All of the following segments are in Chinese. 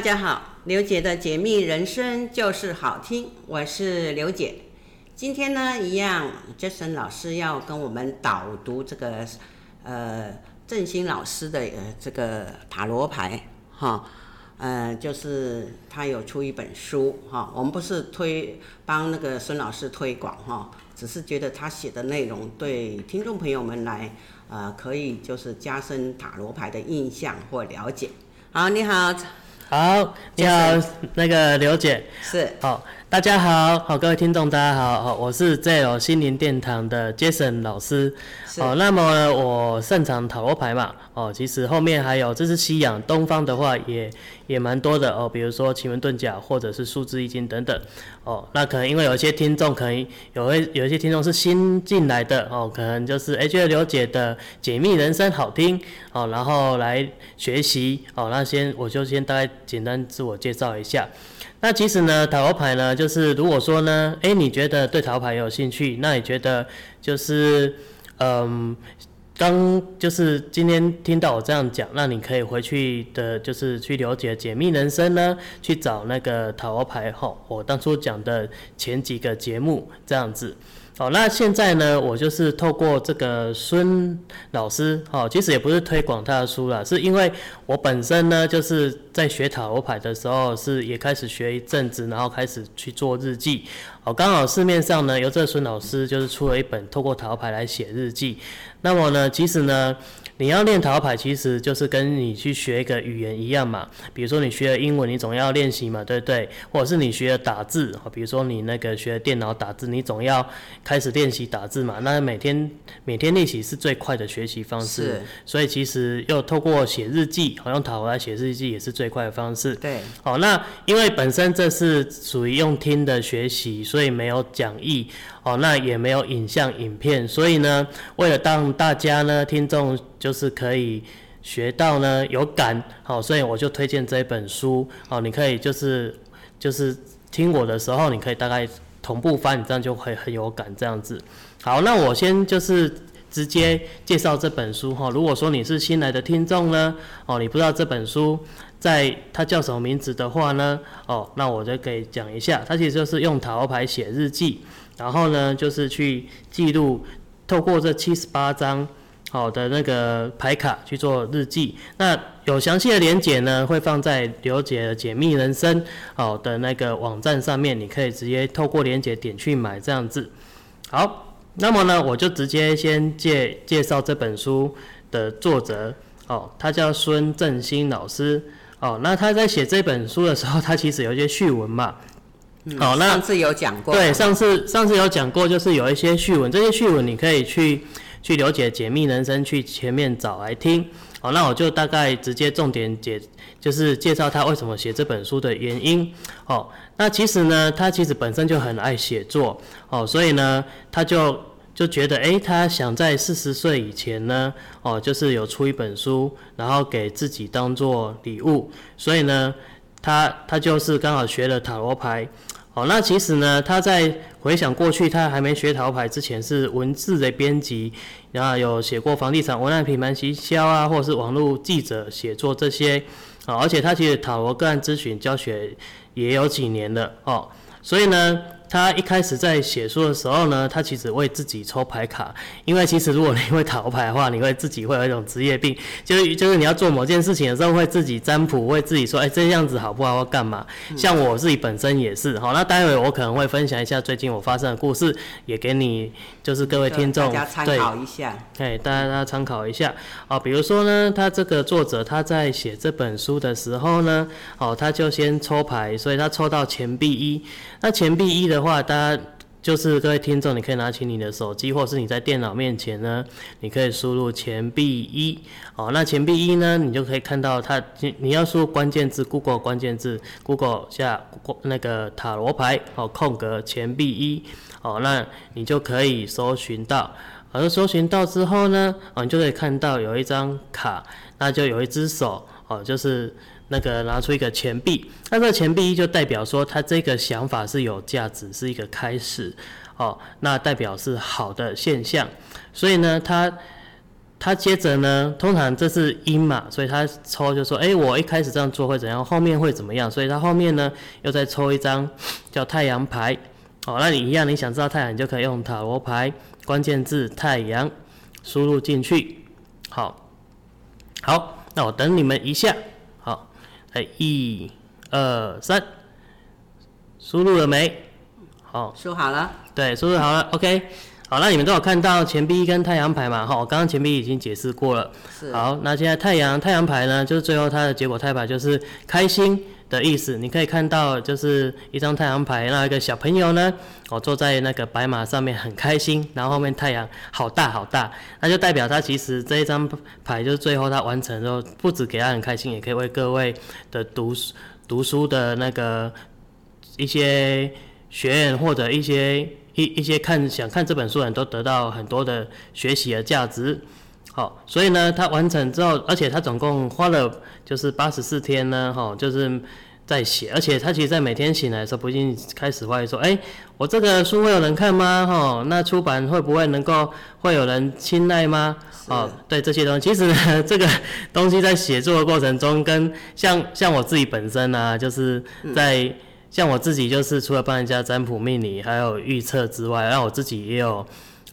大家好，刘姐的解密人生就是好听，我是刘姐。今天呢，一样，Jason 老师要跟我们导读这个呃振兴老师的呃这个塔罗牌哈，呃，就是他有出一本书哈，我们不是推帮那个孙老师推广哈，只是觉得他写的内容对听众朋友们来呃可以就是加深塔罗牌的印象或了解。好，你好。好，你好，那个刘姐。是。好，大家好，好各位听众大家好，好我是 ZL 心灵殿堂的 Jason 老师，哦，那么呢我擅长塔罗牌嘛，哦，其实后面还有这是西洋，东方的话也也蛮多的哦，比如说奇门遁甲或者是数字易经等等，哦，那可能因为有一些听众可能有一 有一些听众是新进来的哦，可能就是哎觉得刘姐的解密人生好听哦，然后来学习哦，那先我就先大概。简单自我介绍一下，那其实呢，塔罗牌呢，就是如果说呢，诶，你觉得对塔罗牌有兴趣，那你觉得就是，嗯，刚就是今天听到我这样讲，那你可以回去的，就是去了解解密人生呢，去找那个塔罗牌哈，我当初讲的前几个节目这样子。好，那现在呢，我就是透过这个孙老师，哦，其实也不是推广他的书啦，是因为我本身呢，就是在学塔罗牌的时候，是也开始学一阵子，然后开始去做日记。哦，刚好市面上呢，由这孙老师就是出了一本透过塔罗牌来写日记。那么呢，其实呢。你要练塔罗牌，其实就是跟你去学一个语言一样嘛。比如说你学了英文，你总要练习嘛，对不对？或者是你学了打字，比如说你那个学电脑打字，你总要开始练习打字嘛。那每天每天练习是最快的学习方式。是。所以其实又透过写日记，好用塔罗来写日记也是最快的方式。对。好，那因为本身这是属于用听的学习，所以没有讲义。哦，那也没有影像影片，所以呢，为了让大家呢，听众就是可以学到呢有感，好，所以我就推荐这本书，好，你可以就是就是听我的时候，你可以大概同步翻，你这样就会很有感这样子。好，那我先就是直接介绍这本书哈。如果说你是新来的听众呢，哦，你不知道这本书在它叫什么名字的话呢，哦，那我就可以讲一下，它其实就是用塔罗牌写日记。然后呢，就是去记录，透过这七十八张好的那个牌卡去做日记。那有详细的连结呢，会放在刘姐的解密人生好的那个网站上面，你可以直接透过连结点去买这样子。好，那么呢，我就直接先介介绍这本书的作者哦，他叫孙振兴老师哦。那他在写这本书的时候，他其实有一些序文嘛。好，那上次有讲过。对，上次上次有讲过，就是有一些序文，这些序文你可以去去了解解密人生，去前面找来听。好，那我就大概直接重点解，就是介绍他为什么写这本书的原因。哦，那其实呢，他其实本身就很爱写作，哦，所以呢，他就就觉得，诶，他想在四十岁以前呢，哦，就是有出一本书，然后给自己当做礼物，所以呢，他他就是刚好学了塔罗牌。哦，那其实呢，他在回想过去，他还没学塔罗牌之前是文字的编辑，然后有写过房地产文案、品牌行销啊，或者是网络记者写作这些，啊，而且他其实塔罗个案咨询教学也有几年了哦，所以呢。他一开始在写书的时候呢，他其实为自己抽牌卡，因为其实如果你会塔罗牌的话，你会自己会有一种职业病，就是就是你要做某件事情的时候会自己占卜，会自己说，哎，这样子好不好，要干嘛？像我自己本身也是，好，那待会我可能会分享一下最近我发生的故事，也给你就是各位听众参考一下，对，大家大家参考一下，啊，比如说呢，他这个作者他在写这本书的时候呢，哦，他就先抽牌，所以他抽到钱币一，那钱币一的。的话，大家就是各位听众，你可以拿起你的手机，或是你在电脑面前呢，你可以输入钱币一，哦，那钱币一呢，你就可以看到它，你要输入关键字，Google 关键字，Google 下那个塔罗牌，哦，空格钱币一，哦，那你就可以搜寻到，而搜寻到之后呢，哦，你就可以看到有一张卡，那就有一只手，哦，就是。那个拿出一个钱币，那这个钱币就代表说他这个想法是有价值，是一个开始，哦，那代表是好的现象。所以呢，他他接着呢，通常这是因嘛，所以他抽就说，哎、我一开始这样做会怎样，后面会怎么样？所以他后面呢，又再抽一张 叫太阳牌。好，那你一样，你想知道太阳，你就可以用塔罗牌关键字太阳输入进去。好，好，那我等你们一下。好，来一、二、三，输入了没？好，输好了。对，输入好了。OK。好，那你们都有看到钱币跟太阳牌嘛？哈，刚刚钱币已经解释过了。是。好，那现在太阳太阳牌呢，就是最后它的结果太阳牌就是开心的意思。你可以看到，就是一张太阳牌，那一个小朋友呢，哦，坐在那个白马上面很开心，然后后面太阳好大好大，那就代表他其实这一张牌就是最后他完成之后，不止给他很开心，也可以为各位的读书读书的那个一些学员或者一些。一一些看想看这本书的人都得到很多的学习的价值，好，所以呢，他完成之后，而且他总共花了就是八十四天呢，哈，就是在写，而且他其实在每天醒来的时候，不禁开始怀疑说，哎，我这个书会有人看吗？哈，那出版会不会能够会有人青睐吗？哦，对这些东西，其实呢，这个东西在写作的过程中，跟像像我自己本身呢、啊，就是在。嗯像我自己就是除了帮人家占卜命理，还有预测之外，然后我自己也有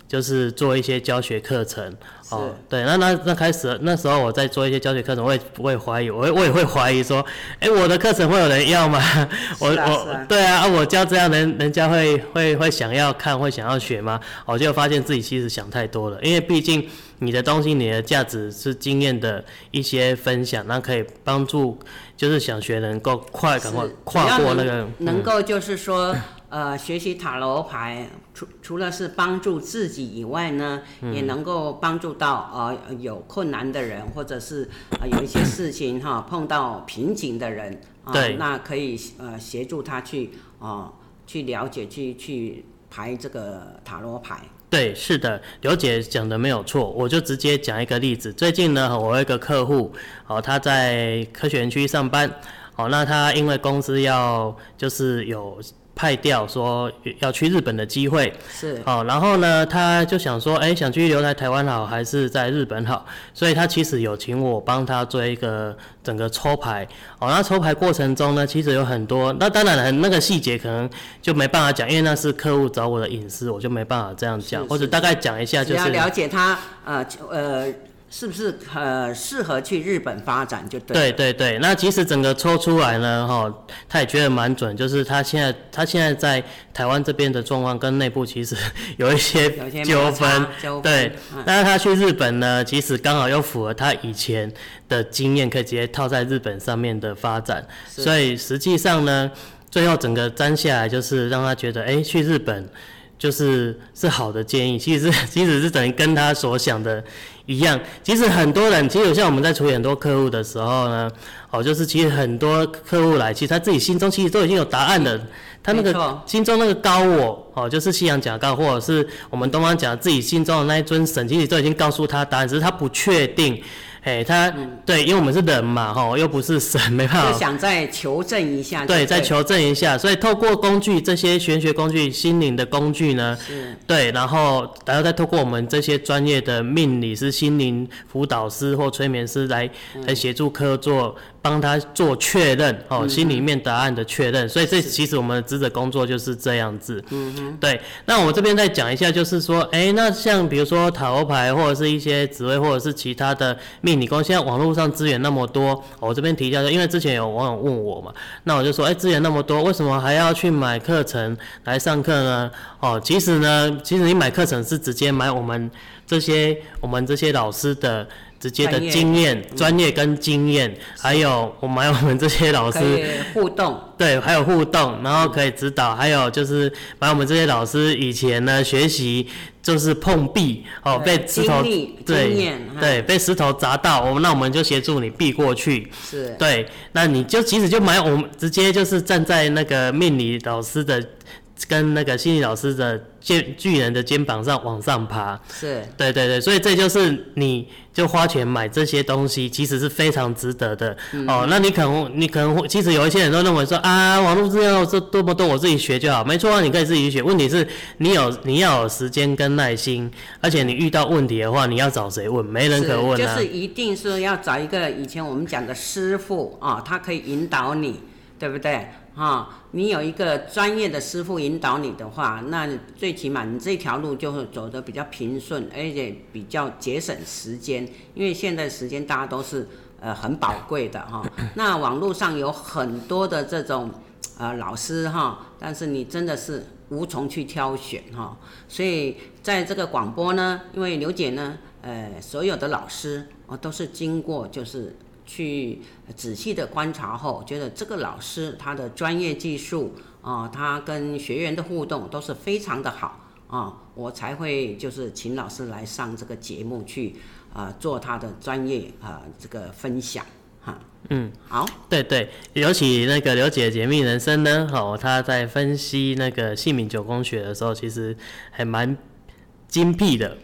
就是做一些教学课程。哦，对，那那那开始那时候我在做一些教学课程，我也不会怀疑，我我也会怀疑说，哎，我的课程会有人要吗？我我对啊，我教这样人人家会会会想要看，会想要学吗？我就发现自己其实想太多了，因为毕竟你的东西，你的价值是经验的一些分享，那可以帮助就是想学能够快赶快跨过那个，能，能够就是说。呃，学习塔罗牌，除除了是帮助自己以外呢，嗯、也能够帮助到呃有困难的人，或者是呃有一些事情哈碰到瓶颈的人，啊、呃，那可以呃协助他去啊、呃、去了解去去排这个塔罗牌。对，是的，刘姐讲的没有错，我就直接讲一个例子。最近呢，我有一个客户，哦，他在科学园区上班，哦，那他因为公司要就是有。派掉说要去日本的机会是哦，然后呢，他就想说，哎，想去留在台湾好，还是在日本好？所以他其实有请我帮他做一个整个抽牌哦。那抽牌过程中呢，其实有很多，那当然很，那个细节可能就没办法讲，因为那是客户找我的隐私，我就没办法这样讲，或者大概讲一下，就是要了解他呃呃。是不是呃适合去日本发展就对？对对对，那其实整个抽出来呢，哈，他也觉得蛮准，就是他现在他现在在台湾这边的状况跟内部其实 有一些纠纷，对。但是他去日本呢，其实刚好又符合他以前的经验，可以直接套在日本上面的发展，所以实际上呢，最后整个粘下来就是让他觉得，哎，去日本就是是好的建议，其实是 其实是等于跟他所想的。一样，其实很多人，其实像我们在处理很多客户的时候呢，哦，就是其实很多客户来，其实他自己心中其实都已经有答案了，他那个心中那个高我，哦，就是西洋讲高，或者是我们东方讲自己心中的那一尊神，其实都已经告诉他答案，只是他不确定。哎，他、嗯、对，因为我们是人嘛，吼，又不是神，没办法。就想再求证一下对。对，再求证一下，所以透过工具，这些玄学工具、心灵的工具呢，是对，然后然后再透过我们这些专业的命理师、心灵辅导师或催眠师来、嗯、来协助客户做。帮他做确认哦，心里面答案的确认，所以这其实我们的职责工作就是这样子。嗯嗯，对。那我这边再讲一下，就是说，哎，那像比如说塔罗牌或者是一些职位或者是其他的命理工，现在网络上资源那么多，我这边提一下，因为之前有网友问我嘛，那我就说，哎，资源那么多，为什么还要去买课程来上课呢？哦，其实呢，其实你买课程是直接买我们这些我们这些老师的。直接的经验、专业跟经验，还有我们还有我们这些老师互动，对，还有互动，然后可以指导，还有就是把我们这些老师以前呢学习就是碰壁哦，被石头对对被石头砸到，我们那我们就协助你避过去，是，对，那你就其实就买我们直接就是站在那个命理老师的。跟那个心理老师的肩巨人的肩膀上往上爬，是对对对，所以这就是你就花钱买这些东西，其实是非常值得的、嗯、哦。那你可能你可能会，其实有一些人都认为说啊，网络资料这多么多，我自己学就好，没错啊，你可以自己学。问题是你有你要有时间跟耐心，而且你遇到问题的话，你要找谁问？没人可问啊。就是一定是要找一个以前我们讲的师傅啊、哦，他可以引导你，对不对？啊、哦，你有一个专业的师傅引导你的话，那最起码你这条路就会走得比较平顺，而且比较节省时间。因为现在时间大家都是呃很宝贵的哈、哦。那网络上有很多的这种呃老师哈、哦，但是你真的是无从去挑选哈、哦。所以在这个广播呢，因为刘姐呢，呃，所有的老师哦都是经过就是。去仔细的观察后，觉得这个老师他的专业技术啊、呃，他跟学员的互动都是非常的好啊、呃，我才会就是请老师来上这个节目去啊、呃，做他的专业啊、呃、这个分享哈。嗯，好，对对，尤其那个刘姐解密人生呢，哦，他在分析那个姓名九宫学的时候，其实还蛮精辟的。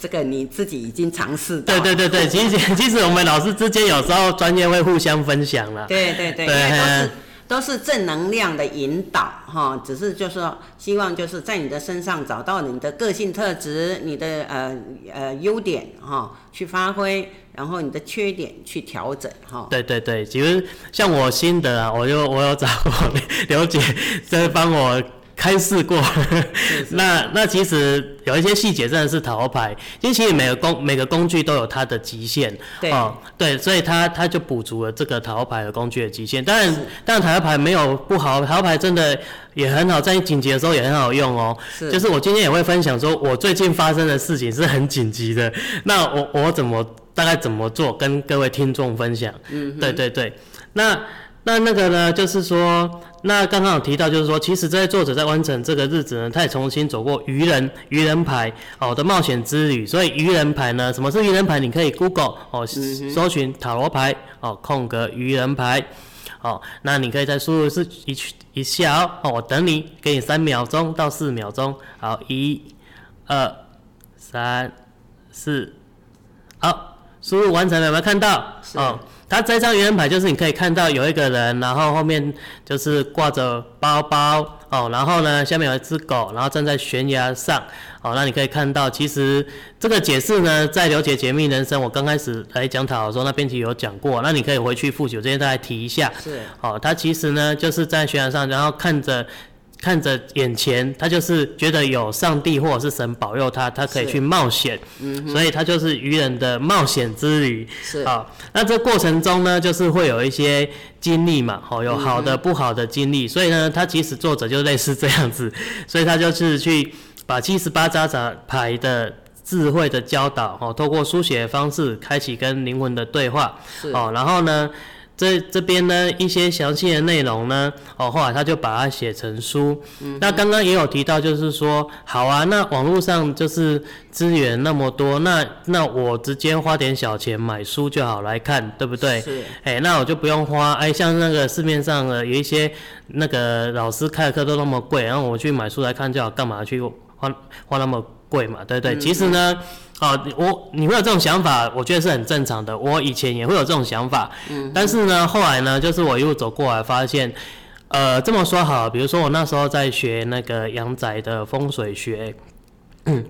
这个你自己已经尝试。对对对对，其实 其实我们老师之间有时候专业会互相分享了。对对对，对都是都是正能量的引导哈，只是就是说希望就是在你的身上找到你的个性特质，你的呃呃优点哈去发挥，然后你的缺点去调整哈。对对对，其实像我心得啊，我就我有找我 刘姐在帮我。开试过，那那其实有一些细节真的是塔罗牌，因为其实每个工每个工具都有它的极限，对哦，对，所以它它就补足了这个塔罗牌的工具的极限。当然，当然塔罗牌没有不好，塔罗牌真的也很好，在你紧急的时候也很好用哦。是，就是我今天也会分享说，我最近发生的事情是很紧急的，那我我怎么大概怎么做，跟各位听众分享。嗯，对对对，那。那那个呢，就是说，那刚刚有提到，就是说，其实这些作者在完成这个日子呢，他也重新走过愚人愚人牌哦的冒险之旅。所以愚人牌呢，什么是愚人牌？你可以 Google 哦，搜寻塔罗牌哦，空格愚人牌哦，那你可以再输入是一一下哦，哦，我等你，给你三秒钟到四秒钟，好，一、二、三、四，好，输入完成了，有没有看到？哦。它这张愚人牌就是你可以看到有一个人，然后后面就是挂着包包哦，然后呢下面有一只狗，然后站在悬崖上哦，那你可以看到，其实这个解释呢，在了解解密人生我刚开始来讲讨的时候，那编辑有讲过，那你可以回去复习，我这边再来提一下。是。哦，他其实呢就是在悬崖上，然后看着。看着眼前，他就是觉得有上帝或者是神保佑他，他可以去冒险，嗯，所以他就是愚人的冒险之旅。是。啊，那这过程中呢，就是会有一些经历嘛，哦，有好的不好的经历，所以呢，他其实作者就类似这样子，所以他就是去把七十八张牌的智慧的教导，哦，透过书写的方式开启跟灵魂的对话，哦，然后呢。这这边呢，一些详细的内容呢，哦，后来他就把它写成书。嗯、那刚刚也有提到，就是说，好啊，那网络上就是资源那么多，那那我直接花点小钱买书就好来看，对不对？是。哎，那我就不用花，哎，像那个市面上的有一些那个老师开的课都那么贵，然后我去买书来看就好，干嘛去花花那么贵嘛？对不对？嗯、其实呢。啊，我你会有这种想法，我觉得是很正常的。我以前也会有这种想法，嗯，但是呢，后来呢，就是我一路走过来，发现，呃，这么说好，比如说我那时候在学那个阳宅的风水学，嗯，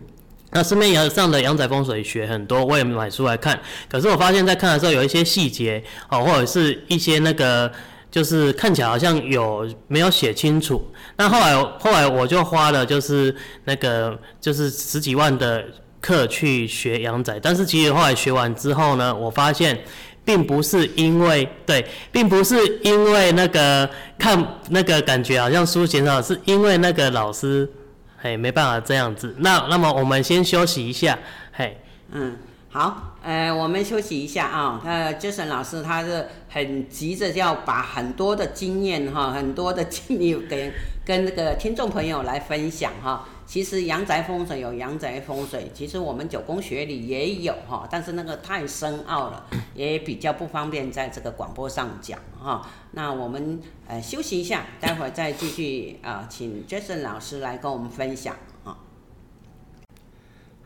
那市面上的阳宅风水学很多，我也买书来看。可是我发现，在看的时候有一些细节，哦，或者是一些那个，就是看起来好像有没有写清楚。那后来后来我就花了，就是那个就是十几万的。课去学阳仔，但是其实后来学完之后呢，我发现并不是因为对，并不是因为那个看那个感觉好像书写上，是因为那个老师，嘿，没办法这样子。那那么我们先休息一下，嘿，嗯，好，呃，我们休息一下啊。呃，Jason 老师他是很急着要把很多的经验哈，很多的经历跟 跟那个听众朋友来分享哈。其实阳宅风水有阳宅风水，其实我们九宫学里也有哈，但是那个太深奥了，也比较不方便在这个广播上讲哈。那我们呃休息一下，待会儿再继续啊、请 Jason 老师来跟我们分享。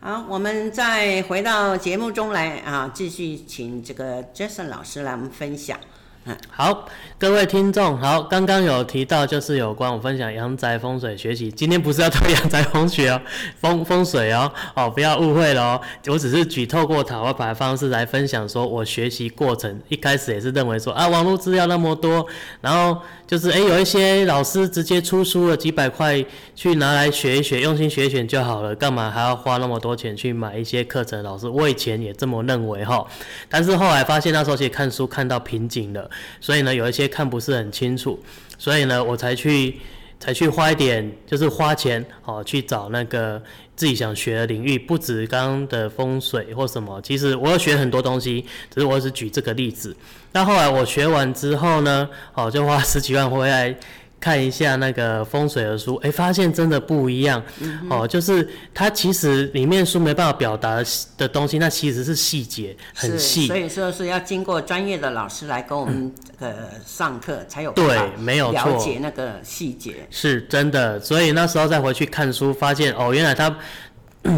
好，我们再回到节目中来啊，继续请这个 Jason 老师来我们分享。好，各位听众，好，刚刚有提到就是有关我分享阳宅风水学习，今天不是要推阳宅风水哦，风风水哦，哦，不要误会了哦，我只是举透过塔罗牌方式来分享，说我学习过程一开始也是认为说啊，网络资料那么多，然后就是哎，有一些老师直接出书了几百块去拿来学一学，用心学一学就好了，干嘛还要花那么多钱去买一些课程？老师，我以前也这么认为哈，但是后来发现那时候其实看书看到瓶颈了。所以呢，有一些看不是很清楚，所以呢，我才去才去花一点，就是花钱哦，去找那个自己想学的领域，不止刚刚的风水或什么，其实我要学很多东西，只是我只举这个例子。那后来我学完之后呢，好，就花十几万回来。看一下那个风水的书，哎、欸，发现真的不一样、嗯、哦。就是它其实里面书没办法表达的东西，那其实是细节很细。所以说是要经过专业的老师来跟我们呃上课、嗯、才有对，没有，了解那个细节是真的。所以那时候再回去看书，发现哦，原来他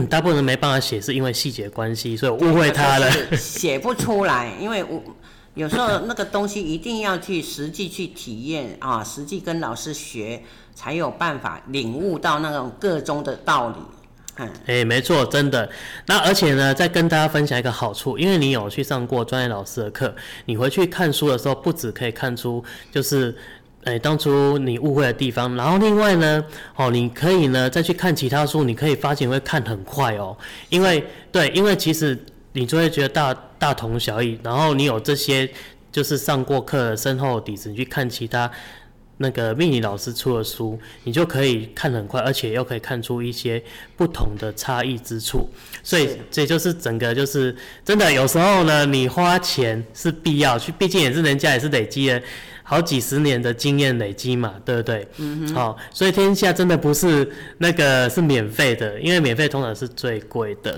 大部分人没办法写，是因为细节关系，所以我误会他了，写不出来，因为我。有时候那个东西一定要去实际去体验啊，实际跟老师学，才有办法领悟到那种个中的道理。嗯，哎、没错，真的。那而且呢，再跟大家分享一个好处，因为你有去上过专业老师的课，你回去看书的时候，不止可以看出就是，哎、当初你误会的地方，然后另外呢，哦，你可以呢再去看其他书，你可以发现会看很快哦，因为对，因为其实。你就会觉得大大同小异，然后你有这些就是上过课的深厚的底子，你去看其他那个命理老师出的书，你就可以看很快，而且又可以看出一些不同的差异之处。所以，这就是整个就是真的，有时候呢，你花钱是必要去，毕竟也是人家也是累积了。好几十年的经验累积嘛，对不对？嗯哼。好，所以天下真的不是那个是免费的，因为免费通常是最贵的。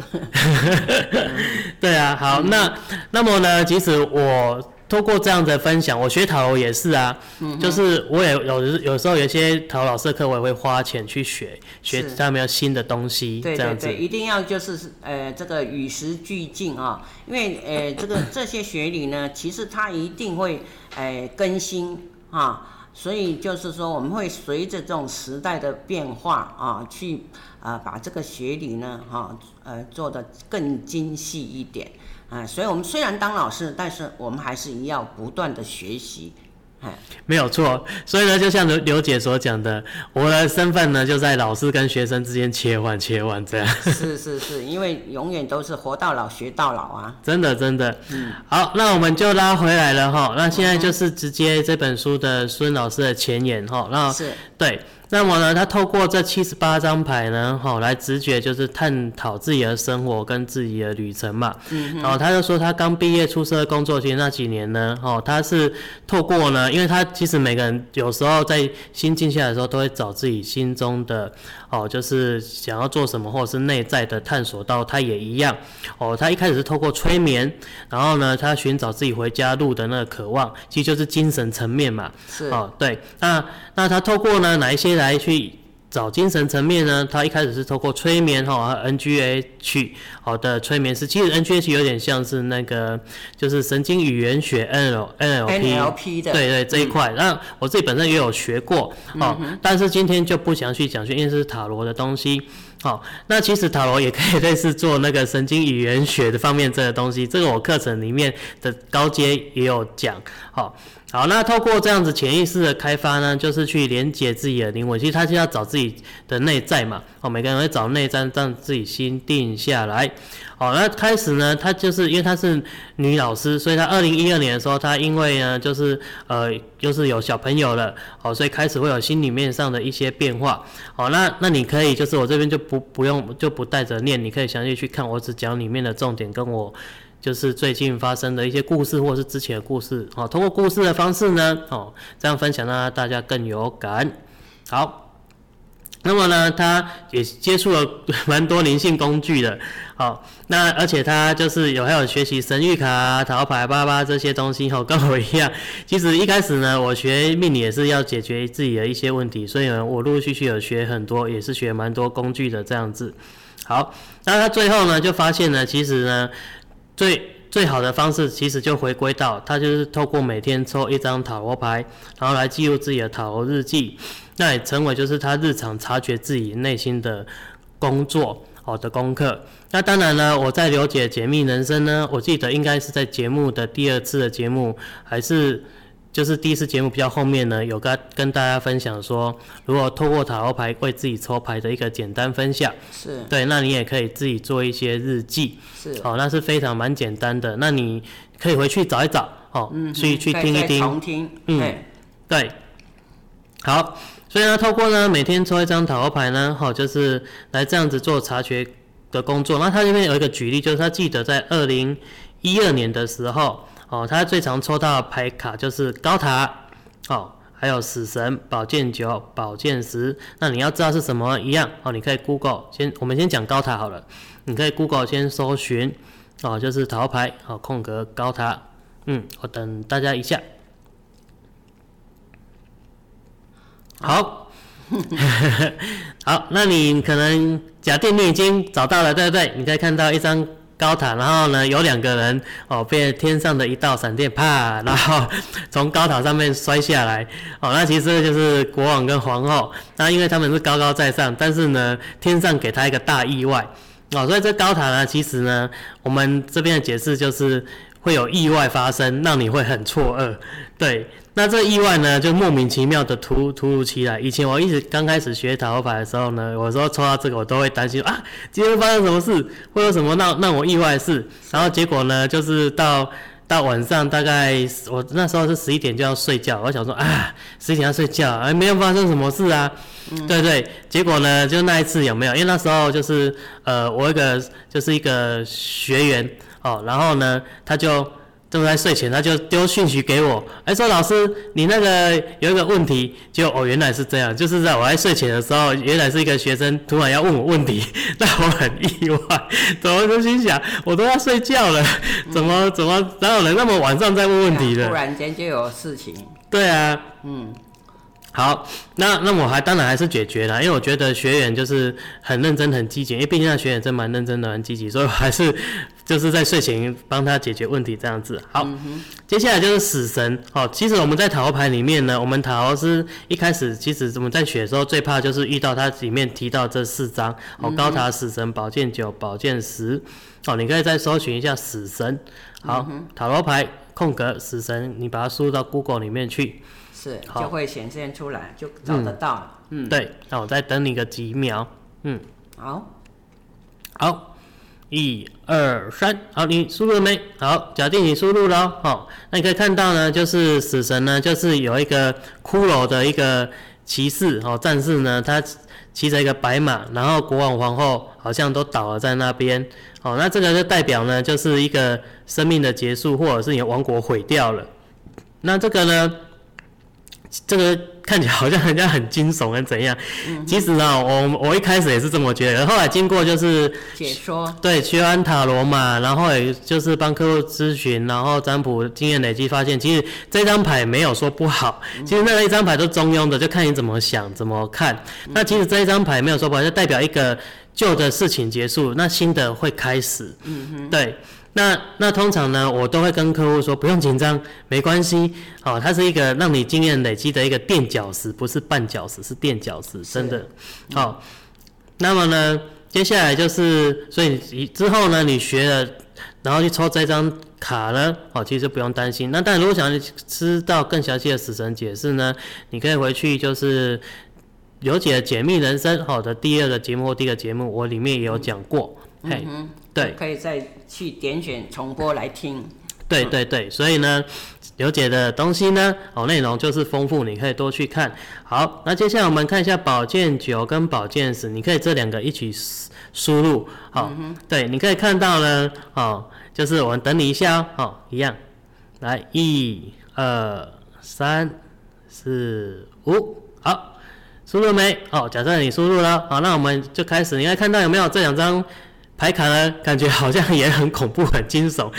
对啊，好，嗯、那那么呢，即使我。透过这样的分享，我学塔罗也是啊，嗯、就是我也有有时候有些塔罗老师的课，我也会花钱去学，学他们有新的东西，对对对，这样子。一定要就是呃这个与时俱进啊，因为呃这个 这些学理呢，其实它一定会呃更新啊，所以就是说我们会随着这种时代的变化啊，去啊、呃、把这个学理呢哈呃做得更精细一点。啊，所以我们虽然当老师，但是我们还是要不断的学习。哎，没有错。所以呢，就像刘刘姐所讲的，我的身份呢就在老师跟学生之间切换切换这样。是是是，因为永远都是活到老学到老啊。真的真的。嗯。好，那我们就拉回来了哈。那现在就是直接这本书的孙老师的前言哈。那是。对。那么呢，他透过这七十八张牌呢，哦来直觉就是探讨自己的生活跟自己的旅程嘛。嗯。然后他就说，他刚毕业出社会工作，其实那几年呢，哦，他是透过呢，因为他其实每个人有时候在心静下来的时候，都会找自己心中的哦，就是想要做什么，或者是内在的探索到，他也一样。哦，他一开始是透过催眠，然后呢，他寻找自己回家路的那个渴望，其实就是精神层面嘛。是。哦，对。那那他透过呢哪一些？来去找精神层面呢？他一开始是透过催眠哈，NGH 好的催眠师，其实 NGH 有点像是那个就是神经语言学 NL NLP 的，对对这一块。那、嗯、我自己本身也有学过哦、嗯，但是今天就不详细讲，因为是塔罗的东西。好，那其实塔罗也可以类似做那个神经语言学的方面这个东西，这个我课程里面的高阶也有讲。好。好，那透过这样子潜意识的开发呢，就是去连接自己的灵魂。其实他就要找自己的内在嘛。哦，每个人会找内在，让自己心定下来。好，那开始呢，他就是因为他是女老师，所以他二零一二年的时候，他因为呢，就是呃，就是有小朋友了，哦，所以开始会有心里面上的一些变化。好，那那你可以就是我这边就不不用就不带着念，你可以详细去看，我只讲里面的重点跟我。就是最近发生的一些故事，或是之前的故事，哦，通过故事的方式呢，哦，这样分享让大家更有感。好，那么呢，他也接触了蛮多灵性工具的，好，那而且他就是有还有学习神谕卡、啊、塔罗牌、巴巴这些东西，哈，跟我一样。其实一开始呢，我学命理也是要解决自己的一些问题，所以呢，我陆陆续续有学很多，也是学蛮多工具的这样子。好，那他最后呢，就发现呢，其实呢，最最好的方式其实就回归到他就是透过每天抽一张塔罗牌，然后来记录自己的塔罗日记。那也成为就是他日常察觉自己内心的工作好的功课。那当然呢，我在了解解密人生呢，我记得应该是在节目的第二次的节目，还是就是第一次节目比较后面呢，有跟跟大家分享说，如果透过塔罗牌为自己抽牌的一个简单分享。是。对，那你也可以自己做一些日记。是。好，那是非常蛮简单的。那你可以回去找一找，哦，嗯、去去听一听。重听。嗯。对。好。所以呢，透过呢每天抽一张塔罗牌呢，好，就是来这样子做察觉的工作。那他这边有一个举例，就是他记得在二零一二年的时候，哦，他最常抽到的牌卡就是高塔，哦，还有死神、宝剑九、宝剑十。那你要知道是什么一样，哦，你可以 Google 先，我们先讲高塔好了。你可以 Google 先搜寻，哦，就是桃牌，哦，空格高塔。嗯，我等大家一下。好，好，那你可能假定你已经找到了，对不对？你可以看到一张高塔，然后呢有两个人哦，被天上的一道闪电啪，然后从高塔上面摔下来哦。那其实就是国王跟皇后，那因为他们是高高在上，但是呢天上给他一个大意外哦，所以这高塔呢，其实呢我们这边的解释就是会有意外发生，让你会很错愕，对。那这意外呢，就莫名其妙的突突如其来。以前我一直刚开始学塔罗牌的时候呢，有时候抽到这个，我都会担心啊，今天发生什么事，会有什么让让我意外的事。然后结果呢，就是到到晚上大概我那时候是十一点就要睡觉，我想说啊，十一点要睡觉，哎，没有发生什么事啊，对对。结果呢，就那一次有没有？因为那时候就是呃，我一个就是一个学员哦，然后呢，他就。正在睡前，他就丢讯息给我，哎，说老师，你那个有一个问题，就哦，原来是这样，就是在我在睡前的时候，原来是一个学生突然要问我问题，让我很意外，怎么就心想，我都要睡觉了，怎么怎么哪有人那么晚上在问问题的？突然间就有事情。对啊，嗯。好，那那我还当然还是解决了，因为我觉得学员就是很认真、很积极，因为毕竟那学员真蛮认真的、很积极，所以我还是就是在睡前帮他解决问题这样子。好，嗯、接下来就是死神。好，其实我们在塔罗牌里面呢，我们塔罗是一开始其实我们在学的时候最怕就是遇到它里面提到这四张哦，高塔、死神、宝剑九、宝剑十。哦，你可以再搜寻一下死神。好，嗯、塔罗牌空格死神，你把它输入到 Google 里面去。是，就会显现出来，就找得到了。嗯，嗯对，那我再等你个几秒。嗯，好，好，一二三，好，你输入了没？好，假定你输入了，好，那你可以看到呢，就是死神呢，就是有一个骷髅的一个骑士哦，战士呢，他骑着一个白马，然后国王皇后好像都倒了在那边。哦，那这个就代表呢，就是一个生命的结束，或者是你的王国毁掉了。那这个呢？这个看起来好像人家很惊悚，跟怎样？嗯、其实呢，我我一开始也是这么觉得，后来经过就是解说，对，去安塔罗嘛，然后也就是帮客户咨询，然后占卜经验累积，发现其实这张牌没有说不好，嗯、其实那一张牌都中庸的，就看你怎么想怎么看。嗯、那其实这一张牌没有说不好，就代表一个旧的事情结束，那新的会开始。嗯哼，对。那那通常呢，我都会跟客户说，不用紧张，没关系，哦，它是一个让你经验累积的一个垫脚石，不是绊脚石，是垫脚石，真的。好、那么呢，接下来就是，所以你之后呢，你学了，然后去抽这张卡呢，哦，其实不用担心。那但如果想知道更详细的死神解释呢，你可以回去就是有解解密人生好的第二个节目或第一个节目，我里面也有讲过。嗯哼，对，可以再去点选重播来听。对对对，所以呢，刘姐的东西呢，哦，内容就是丰富，你可以多去看。好，那接下来我们看一下保健九跟保健十，你可以这两个一起输入。好，嗯、对，你可以看到呢，哦，就是我们等你一下哦，哦，一样，来，一、二、三、四、五，好。输入没？哦，假设你输入了，好，那我们就开始。你来看到有没有这两张？牌卡呢，感觉好像也很恐怖、很惊悚。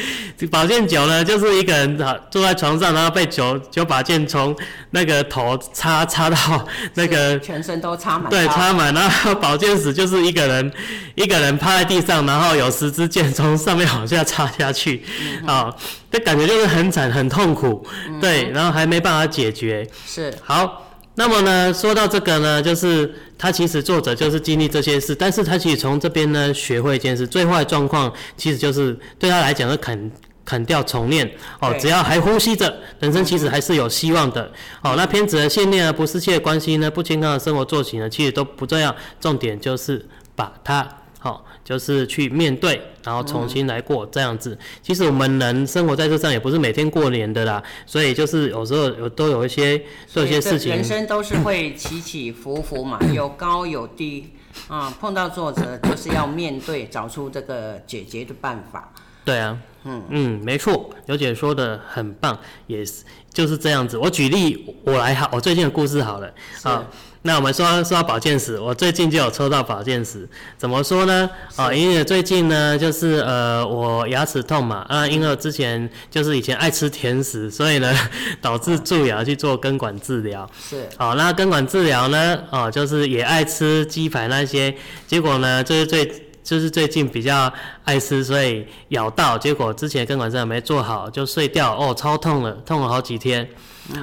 宝剑九呢，就是一个人啊坐在床上，然后被九九把剑从那个头插插到那个全身都插满，对，插满。然后宝剑十就是一个人一个人趴在地上，然后有十支剑从上面往下插下去，啊、嗯，这感觉就是很惨、很痛苦，对，然后还没办法解决。是好。那么呢，说到这个呢，就是他其实作者就是经历这些事，但是他其实从这边呢学会一件事，最坏状况其实就是对他来讲是啃啃掉重练哦，只要还呼吸着，人生其实还是有希望的。哦，那偏执的信念啊，不适切的关系呢，不健康的生活作息呢，其实都不重要，重点就是把它好。哦就是去面对，然后重新来过这样子。其实我们人生活在这上也不是每天过年的啦，所以就是有时候有都有一些做一些事情。人生都是会起起伏伏嘛，有高有低啊。碰到挫折就是要面对，找出这个解决的办法。对啊，嗯嗯，没错，刘姐说的很棒，也是就是这样子。我举例，我来好，我最近的故事好了啊。那我们说说到宝剑十，我最近就有抽到保健室，怎么说呢？啊，因为最近呢，就是呃，我牙齿痛嘛，啊，因为我之前就是以前爱吃甜食，所以呢，导致蛀牙去做根管治疗。是。好，那根管治疗呢，哦，就是也爱吃鸡排那些，结果呢，就是最就是最近比较爱吃，所以咬到，结果之前根管治疗没做好就碎掉，哦，超痛了，痛了好几天。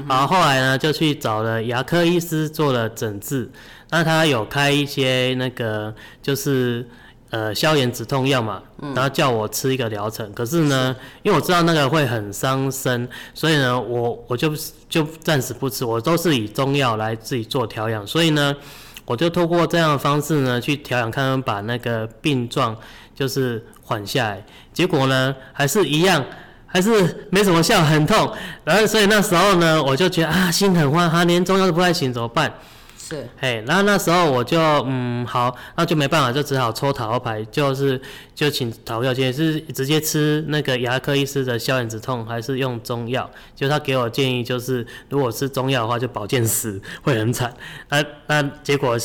好，后来呢，就去找了牙科医师做了诊治。那他有开一些那个就是呃消炎止痛药嘛，然后叫我吃一个疗程。可是呢，因为我知道那个会很伤身，所以呢，我我就就暂时不吃。我都是以中药来自己做调养，所以呢，我就透过这样的方式呢去调养，看看把那个病状就是缓下来。结果呢，还是一样。还是没什么效，很痛，然后所以那时候呢，我就觉得啊，心很慌，哈，连中药都不太行，怎么办？是，嘿，然后那时候我就嗯，好，那就没办法，就只好抽塔罗牌，就是就请塔罗药师是直接吃那个牙科医师的消炎止痛，还是用中药？就他给我建议，就是如果是中药的话，就保健死会很惨。那那结果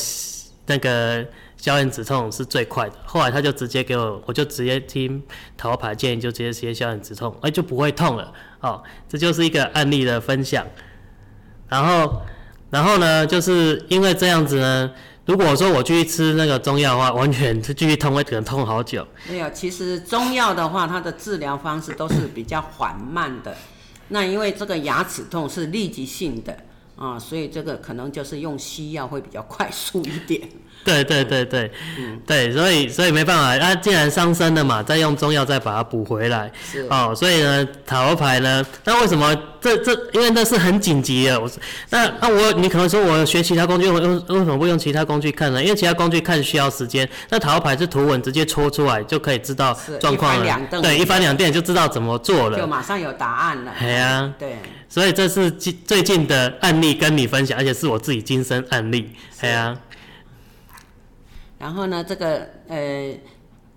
那个。消炎止痛是最快的，后来他就直接给我，我就直接听头牌建议，就直接直接消炎止痛，哎、就不会痛了。哦，这就是一个案例的分享。然后，然后呢，就是因为这样子呢，如果说我继续吃那个中药的话，完全是继续痛，会可能痛好久。没有，其实中药的话，它的治疗方式都是比较缓慢的。那因为这个牙齿痛是立即性的啊，所以这个可能就是用西药会比较快速一点。对对对对，嗯，对，所以所以没办法，那既然伤身了嘛，再用中药再把它补回来，是。哦，所以呢，塔罗牌呢，那为什么这这？因为那是很紧急的，我那那我你可能说我学其他工具，用用为什么不用其他工具看呢？因为其他工具看需要时间，那塔罗牌是图文直接戳出来就可以知道状况了，对，一翻两遍就知道怎么做了，就马上有答案了。对啊，对，所以这是最最近的案例跟你分享，而且是我自己亲身案例，对啊。然后呢，这个呃，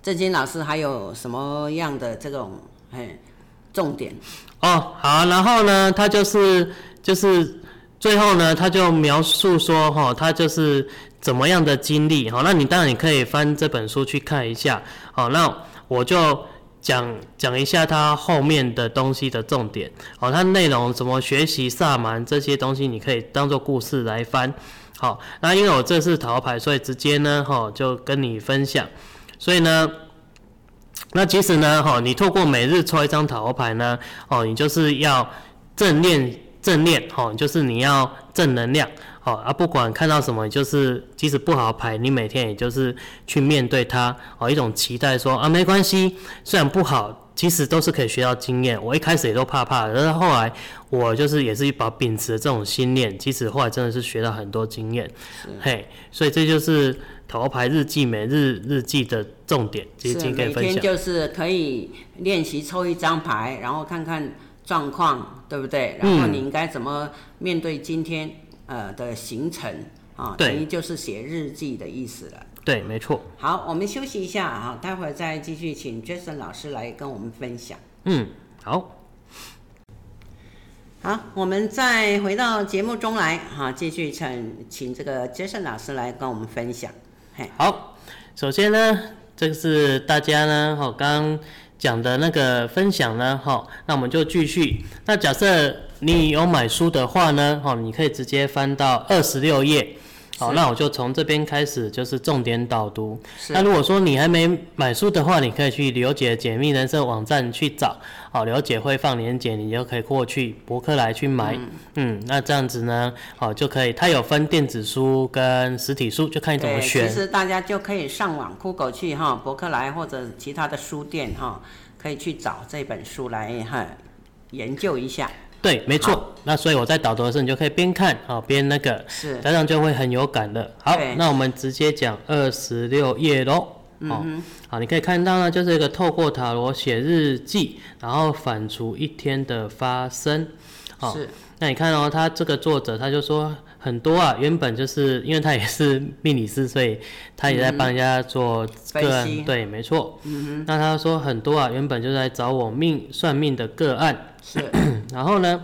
郑金老师还有什么样的这种哎重点？哦，好，然后呢，他就是就是最后呢，他就描述说哈、哦，他就是怎么样的经历。好、哦，那你当然你可以翻这本书去看一下。好、哦，那我就讲讲一下他后面的东西的重点。好、哦，他内容怎么学习萨满这些东西，你可以当做故事来翻。好，那因为我这是塔罗牌，所以直接呢，哈，就跟你分享。所以呢，那其实呢，哈，你透过每日抽一张塔罗牌呢，哦，你就是要正念正念，哈，就是你要正能量，好啊，不管看到什么，就是即使不好牌，你每天也就是去面对它，哦，一种期待说啊，没关系，虽然不好。其实都是可以学到经验。我一开始也都怕怕的，但是后来我就是也是把秉持这种心念，其实后来真的是学到很多经验。嘿，所以这就是塔罗牌日记每日日记的重点，今天可以分享。每天就是可以练习抽一张牌，然后看看状况，对不对？然后你应该怎么面对今天呃的行程啊？等于就是写日记的意思了。对，没错。好，我们休息一下啊，待会儿再继续请 Jason 老师来跟我们分享。嗯，好。好，我们再回到节目中来，哈，继续请请这个 Jason 老师来跟我们分享。嘿，好，首先呢，这个是大家呢，哈，刚刚讲的那个分享呢，哈，那我们就继续。那假设你有买书的话呢，哈，你可以直接翻到二十六页。好，那我就从这边开始，就是重点导读。那如果说你还没买书的话，你可以去刘姐解密人生网站去找。好，刘姐会放链接，你就可以过去博客来去买。嗯，嗯，那这样子呢，好就可以。它有分电子书跟实体书，就看你怎么选。其实大家就可以上网酷狗去哈，博客来或者其他的书店哈，可以去找这本书来哈研究一下。对，没错。那所以我在导读的时候，你就可以边看啊边那个，是，这样就会很有感的。好，那我们直接讲二十六页喽。哦、嗯，好，你可以看到呢，就是一个透过塔罗写日记，然后反刍一天的发生。哦，是。那你看哦，他这个作者他就说很多啊，原本就是因为他也是命理师，所以他也在帮人家做个案。嗯、对，没错。嗯哼。那他说很多啊，原本就在找我命算命的个案。是，然后呢，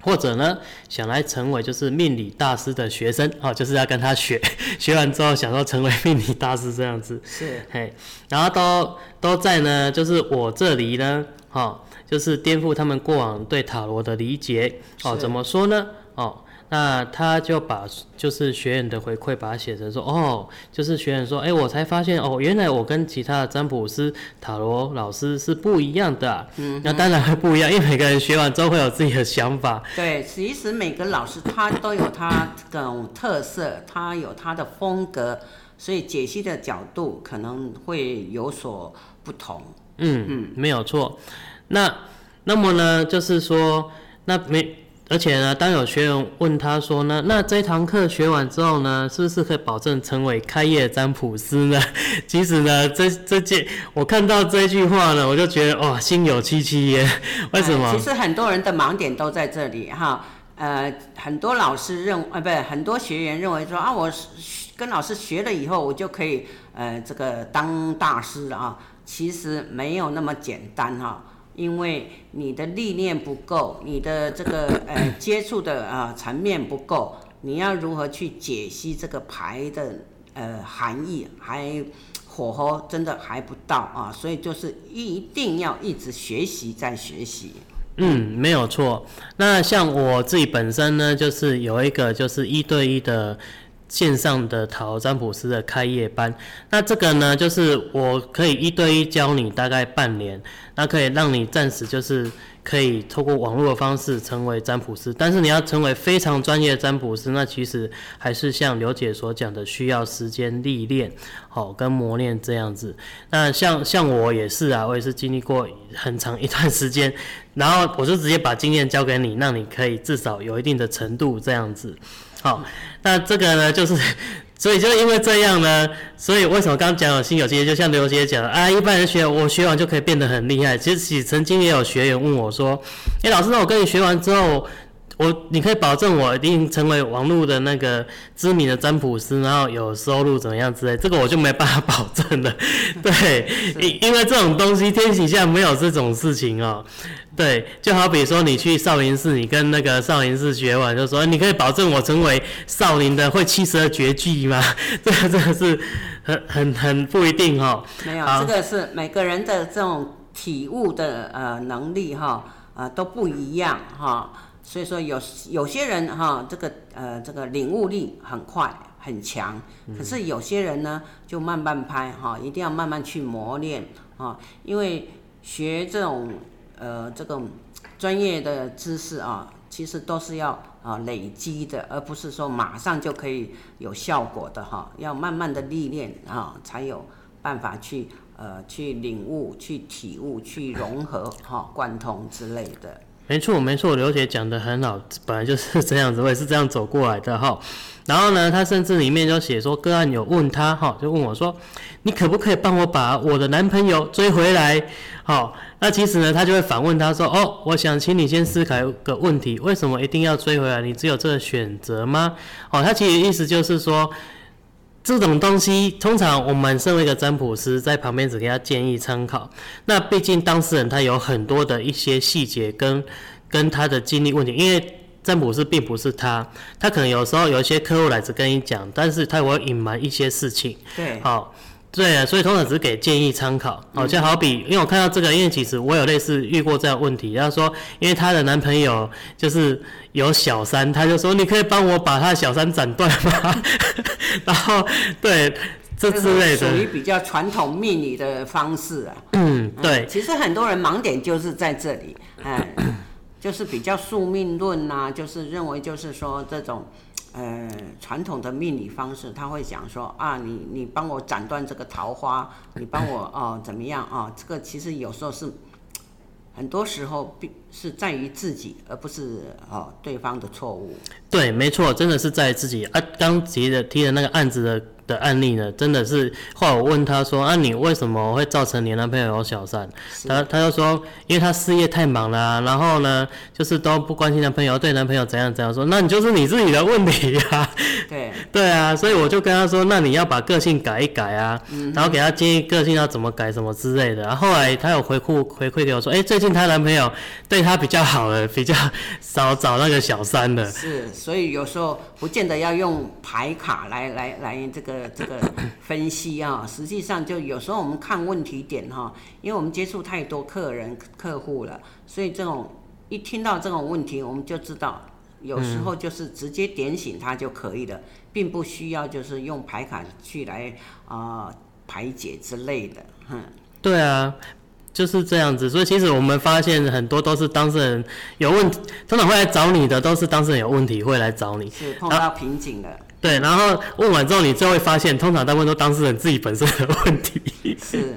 或者呢，想来成为就是命理大师的学生，哦，就是要跟他学，学完之后想说成为命理大师这样子。是，嘿，然后都都在呢，就是我这里呢，哦，就是颠覆他们过往对塔罗的理解，哦，怎么说呢？哦。那他就把就是学员的回馈，把它写成说，哦，就是学员说，哎，我才发现，哦，原来我跟其他的占卜师、塔罗老师是不一样的啊。嗯，那当然会不一样，因为每个人学完之后会有自己的想法。对，其实每个老师他都有他这种特色，他有他的风格，所以解析的角度可能会有所不同。嗯嗯，没有错。那那么呢，就是说，那没。而且呢，当有学员问他说呢，那这堂课学完之后呢，是不是可以保证成为开业占卜师呢？其实呢，这这件我看到这句话呢，我就觉得哇，心有戚戚焉。为什么？其实很多人的盲点都在这里哈。呃，很多老师认，呃，不是很多学员认为说啊，我跟老师学了以后，我就可以呃这个当大师了啊。其实没有那么简单哈。因为你的历练不够，你的这个 呃接触的啊层面不够，你要如何去解析这个牌的呃含义，还火候真的还不到啊，所以就是一定要一直学习再学习。嗯，没有错。那像我自己本身呢，就是有一个就是一对一的。线上的塔罗占卜师的开业班，那这个呢，就是我可以一对一教你大概半年，那可以让你暂时就是可以透过网络的方式成为占卜师，但是你要成为非常专业的占卜师，那其实还是像刘姐所讲的，需要时间历练，好跟磨练这样子。那像像我也是啊，我也是经历过很长一段时间，然后我就直接把经验交给你，让你可以至少有一定的程度这样子。好，那这个呢，就是，所以就因为这样呢，所以为什么刚刚讲有心有戚戚，就像刘姐讲的啊，一般人学我学完就可以变得很厉害。其实曾经也有学员问我说，哎、欸，老师，那我跟你学完之后，我你可以保证我一定成为网络的那个知名的占卜师，然后有收入怎么样之类，这个我就没办法 保证了。对，因因为这种东西天底下没有这种事情哦、喔。对，就好比说你去少林寺，你跟那个少林寺学完，就说你可以保证我成为少林的会七十二绝技吗？这个真的是很很很不一定哈。没有，这个是每个人的这种体悟的呃能力哈，呃都不一样哈。所以说有有些人哈，这个呃这个领悟力很快很强，可是有些人呢就慢慢拍哈，一定要慢慢去磨练啊，因为学这种。呃，这个专业的知识啊，其实都是要啊累积的，而不是说马上就可以有效果的哈，要慢慢的历练啊，才有办法去呃去领悟、去体悟、去融合哈、贯通之类的。没错，没错，刘姐讲得很好，本来就是 这样子，我也是这样走过来的哈。然后呢，他甚至里面就写说，个案有问他哈，就问我说，你可不可以帮我把我的男朋友追回来？好。那其实呢，他就会反问他说：“哦，我想请你先思考一个问题，为什么一定要追回来？你只有这个选择吗？”哦，他其实意思就是说，这种东西通常我们身为一个占卜师，在旁边只给他建议参考。那毕竟当事人他有很多的一些细节跟跟他的经历问题，因为占卜师并不是他，他可能有时候有一些客户来只跟你讲，但是他会隐瞒一些事情。对，好。对啊，所以通常只是给建议参考。好，就好比，因为我看到这个，因为其实我有类似遇过这样的问题，他说，因为她的男朋友就是有小三，他就说，你可以帮我把他的小三斩断吗？然后，对，这之类的。属于比较传统命理的方式啊。嗯，对。其实很多人盲点就是在这里，哎，就是比较宿命论呐、啊，就是认为就是说这种。呃，传统的命理方式，他会讲说啊，你你帮我斩断这个桃花，你帮我哦怎么样啊？这个其实有时候是，很多时候并是在于自己，而不是哦对方的错误。对，没错，真的是在自己啊。刚提的提的那个案子的。的案例呢，真的是后来我问他说：“啊，你为什么会造成你男朋友有小三？”他他就说：“因为他事业太忙了啊，然后呢，就是都不关心男朋友，对男朋友怎样怎样说。那你就是你自己的问题呀。”对 对啊，所以我就跟他说：“那你要把个性改一改啊，嗯、然后给他建议个性要怎么改什么之类的。”然后后来他有回馈回馈给我说：“哎、欸，最近她男朋友对她比较好了，比较少找那个小三了。”是，所以有时候不见得要用牌卡来来来这个。这个分析啊，实际上就有时候我们看问题点哈，因为我们接触太多客人客户了，所以这种一听到这种问题，我们就知道有时候就是直接点醒他就可以了，并不需要就是用牌卡去来啊、呃、排解之类的。哼，对啊，就是这样子。所以其实我们发现很多都是当事人有问题，通常会来找你的都是当事人有问题会来找你，是碰到瓶颈了。对，然后问完之后，你就会发现，通常大部分都当事人自己本身的问题。是，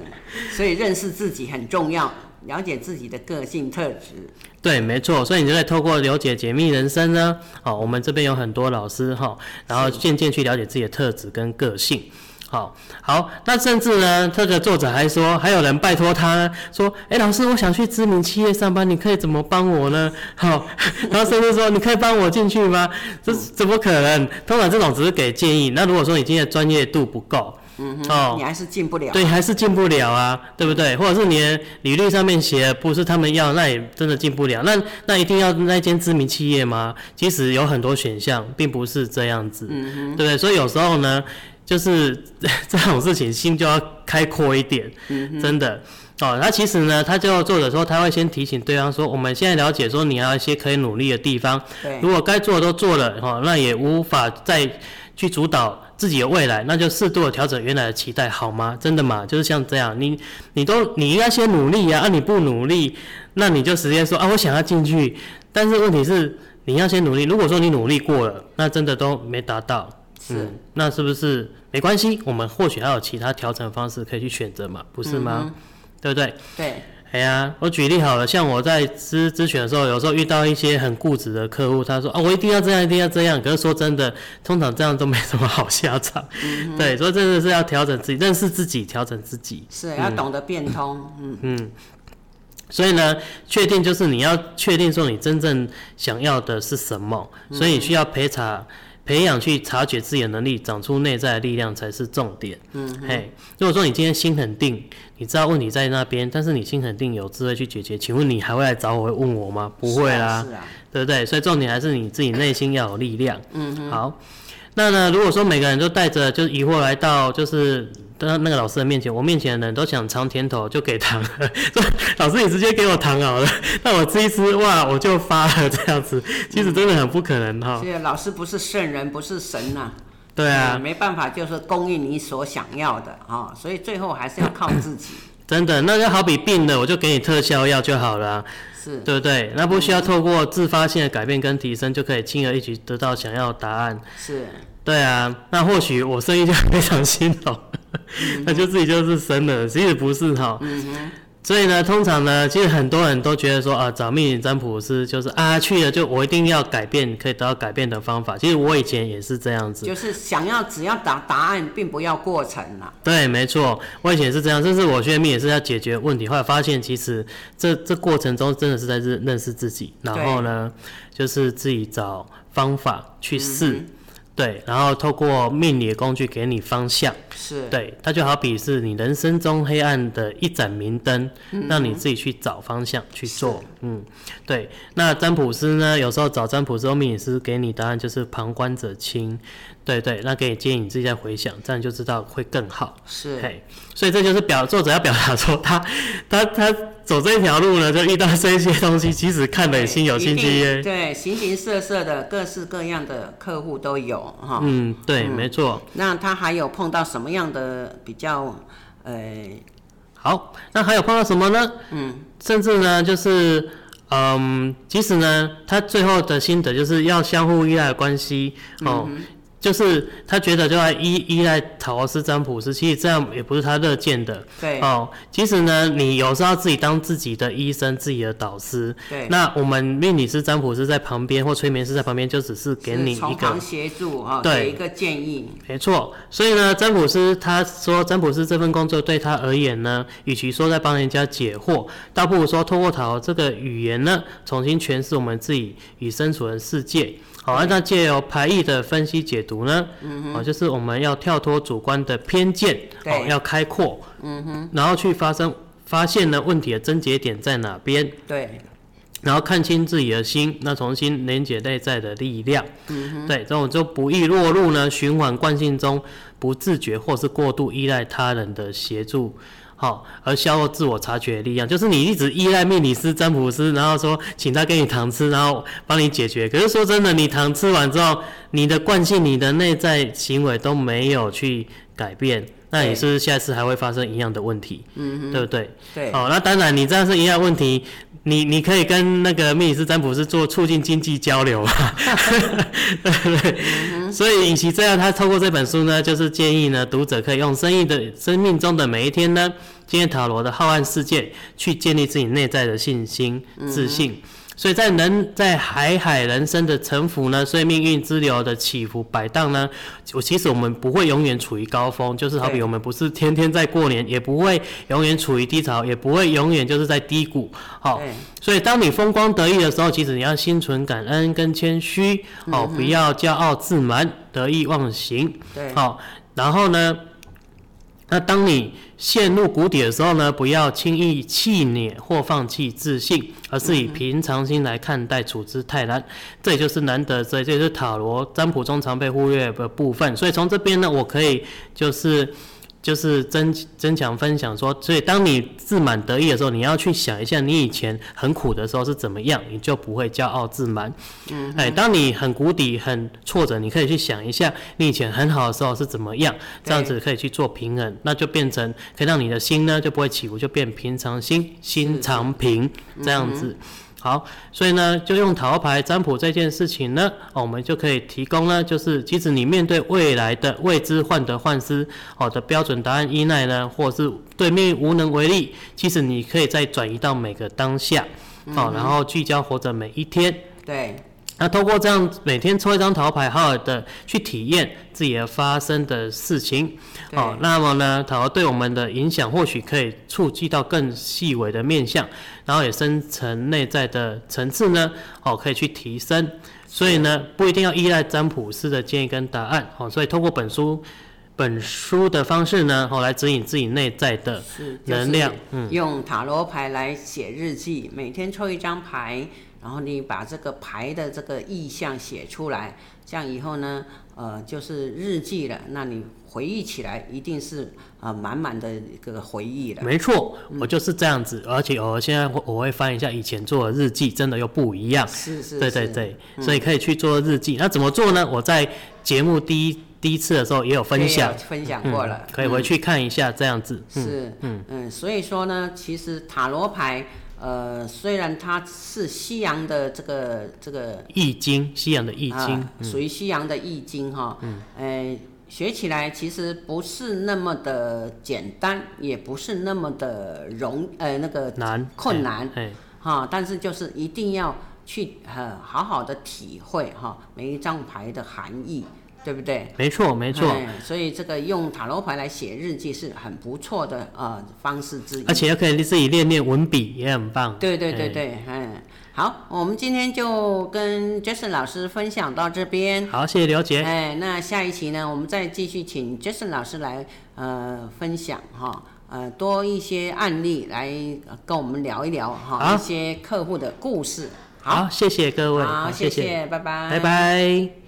所以认识自己很重要，了解自己的个性特质。对，没错，所以你就在透过了解解密人生呢，好，我们这边有很多老师哈，然后渐渐去了解自己的特质跟个性。好好，那甚至呢，这个作者还说，还有人拜托他说，哎，老师，我想去知名企业上班，你可以怎么帮我呢？好，然后甚至说，你可以帮我进去吗？这怎么可能？通常这种只是给建议。那如果说你今天的专业度不够，嗯哼，哦，你还是进不了。对，还是进不了啊，对不对？或者是你的履历上面写的不是他们要，那也真的进不了。那那一定要那间知名企业吗？其实有很多选项，并不是这样子，嗯哼，对不对？所以有时候呢。就是 这种事情，心就要开阔一点，嗯、真的哦。那其实呢，他就作者说，他会先提醒对方说，我们现在了解说，你要一些可以努力的地方。对。如果该做的都做了，哈，那也无法再去主导自己的未来，那就适度的调整原来的期待，好吗？真的吗？就是像这样，你你都你应该先努力呀，啊，你不努力，那你就直接说啊，我想要进去，但是问题是你要先努力。如果说你努力过了，那真的都没达到。是、嗯，那是不是没关系？我们或许还有其他调整方式可以去选择嘛，不是吗？嗯、对不对？对。哎呀，我举例好了，像我在咨咨询的时候，有时候遇到一些很固执的客户，他说啊，我一定要这样，一定要这样。可是说真的，通常这样都没什么好下场。嗯、对，所以真的是要调整自己，认识自己，调整自己。是，要懂得变通。嗯嗯。所以呢，确定就是你要确定说你真正想要的是什么，所以你需要陪查。培养去察觉自己的能力，长出内在的力量才是重点。嗯，嘿，如果说你今天心很定，你知道问题在那边，但是你心很定，有智慧去解决，请问你还会来找我，会问我吗？不会啦，对不对？所以重点还是你自己内心要有力量。嗯，好。那呢，如果说每个人都带着就是疑惑来到就是那那个老师的面前，我面前的人都想尝甜头，就给糖了。说 老师，你直接给我糖好了，那我吃一吃，哇，我就发了这样子。其实真的很不可能哈。谢谢老师不是圣人，不是神呐、啊。对啊，没办法，就是供应你所想要的啊。所以最后还是要靠自己。真的，那就好比病了，我就给你特效药就好了、啊。是对不对？那不需要透过自发性的改变跟提升，就可以轻而易举得到想要的答案。是，对啊。那或许我生意就非常兴隆，嗯、那就自己就是生了。其实不是哈。嗯所以呢，通常呢，其实很多人都觉得说啊，找命理占卜师就是啊，去了就我一定要改变，可以得到改变的方法。其实我以前也是这样子，就是想要只要答答案，并不要过程啦。对，没错，我以前也是这样。就是我学命也是要解决问题，后来发现其实这这过程中真的是在认认识自己，然后呢，就是自己找方法去试。嗯对，然后透过命理的工具给你方向，是，对，它就好比是你人生中黑暗的一盏明灯，嗯、让你自己去找方向去做，嗯，对。那占卜师呢，有时候找占卜师或命理师给你答案就是旁观者清，对对，那给你建议你自己再回想，这样就知道会更好，是，嘿，所以这就是表作者要表达说他他他。他走这一条路呢，就遇到这些东西，其实看得心有心机耶。对，形形色色的、各式各样的客户都有哈。嗯，对，嗯、没错。那他还有碰到什么样的比较？呃，好，那还有碰到什么呢？嗯，甚至呢，就是嗯，其实呢，他最后的心得就是要相互依赖的关系哦。嗯就是他觉得就要依依赖塔罗斯占卜师，其实这样也不是他乐见的。对哦，其实呢，你有时候要自己当自己的医生、自己的导师。对。那我们命理师、占卜师在旁边，或催眠师在旁边，就只是给你一个协助啊，对，一个建议。没错。所以呢，占卜师他说，占卜师这份工作对他而言呢，与其说在帮人家解惑，倒不如说透过塔罗这个语言呢，重新诠释我们自己与身处的世界。好，那借由牌意的分析解读呢，嗯哦，就是我们要跳脱主观的偏见，哦，要开阔，嗯哼，然后去发生发现呢问题的症结点在哪边，对，然后看清自己的心，那重新连接内在的力量，嗯哼，对，这种就不易落入呢循环惯性中，不自觉或是过度依赖他人的协助。好，而消耗自我察觉的力量，就是你一直依赖命理师、占卜师，然后说请他给你糖吃，然后帮你解决。可是说真的，你糖吃完之后，你的惯性、你的内在行为都没有去改变，那你是不是下次还会发生一样的问题？嗯，对不对？对。好，那当然，你这样是一样问题，你你可以跟那个命理师、占卜师做促进经济交流啊？所以，与其这样，他透过这本书呢，就是建议呢，读者可以用生意的生命中的每一天呢，今天塔罗的浩瀚世界，去建立自己内在的信心、自信。嗯所以在人在海海人生的沉浮呢，所以命运之流的起伏摆荡呢，我其实我们不会永远处于高峰，就是好比我们不是天天在过年，也不会永远处于低潮，也不会永远就是在低谷。好，所以当你风光得意的时候，其实你要心存感恩跟谦虚，哦，不要骄傲自满、得意忘形。对，好，然后呢，那当你陷入谷底的时候呢，不要轻易气馁或放弃自信，而是以平常心来看待处之泰然。这也就是难得，这也就是塔罗占卜中常被忽略的部分。所以从这边呢，我可以就是。就是增增强分享说，所以当你自满得意的时候，你要去想一下，你以前很苦的时候是怎么样，你就不会骄傲自满。嗯，哎，当你很谷底、很挫折，你可以去想一下，你以前很好的时候是怎么样，这样子可以去做平衡，那就变成可以让你的心呢就不会起伏，就变平常心，心常平这样子。好，所以呢，就用塔罗牌占卜这件事情呢，哦，我们就可以提供呢，就是即使你面对未来的未知患得患失，好的标准答案依赖呢，或是对面无能为力，其实你可以再转移到每个当下，好，然后聚焦活着每一天。对。那通过这样每天抽一张塔罗牌，好好的去体验自己的发生的事情，哦，那么呢，塔罗对我们的影响或许可以触及到更细微的面向，然后也深层内在的层次呢，哦，可以去提升。所以呢，不一定要依赖占卜师的建议跟答案，哦，所以通过本书本书的方式呢，哦，来指引自己内在的能量，嗯，用塔罗牌来写日记，每天抽一张牌。然后你把这个牌的这个意象写出来，这样以后呢，呃，就是日记了。那你回忆起来，一定是啊、呃、满满的一个回忆了。没错，我就是这样子。嗯、而且我现在我会翻一下以前做的日记，真的又不一样。是是是。对对对，嗯、所以可以去做日记。那怎么做呢？我在节目第一第一次的时候也有分享，分享过了、嗯，可以回去看一下这样子。嗯、是，嗯嗯，所以说呢，其实塔罗牌。呃，虽然它是西洋的这个这个易经，西洋的易经，呃、属于西洋的易经哈，嗯，呃，学起来其实不是那么的简单，也不是那么的容，呃，那个难困难，哈，但是就是一定要去呃好好的体会哈每一张牌的含义。对不对？没错，没错。所以这个用塔罗牌来写日记是很不错的呃方式之一，而且又可以自己练练文笔，也很棒。对对对对，嗯。好，我们今天就跟 Jason 老师分享到这边。好，谢谢刘姐。哎，那下一期呢，我们再继续请 Jason 老师来呃分享哈，呃多一些案例来跟我们聊一聊哈一些客户的故事。好，谢谢各位。好，谢谢，拜拜。拜拜。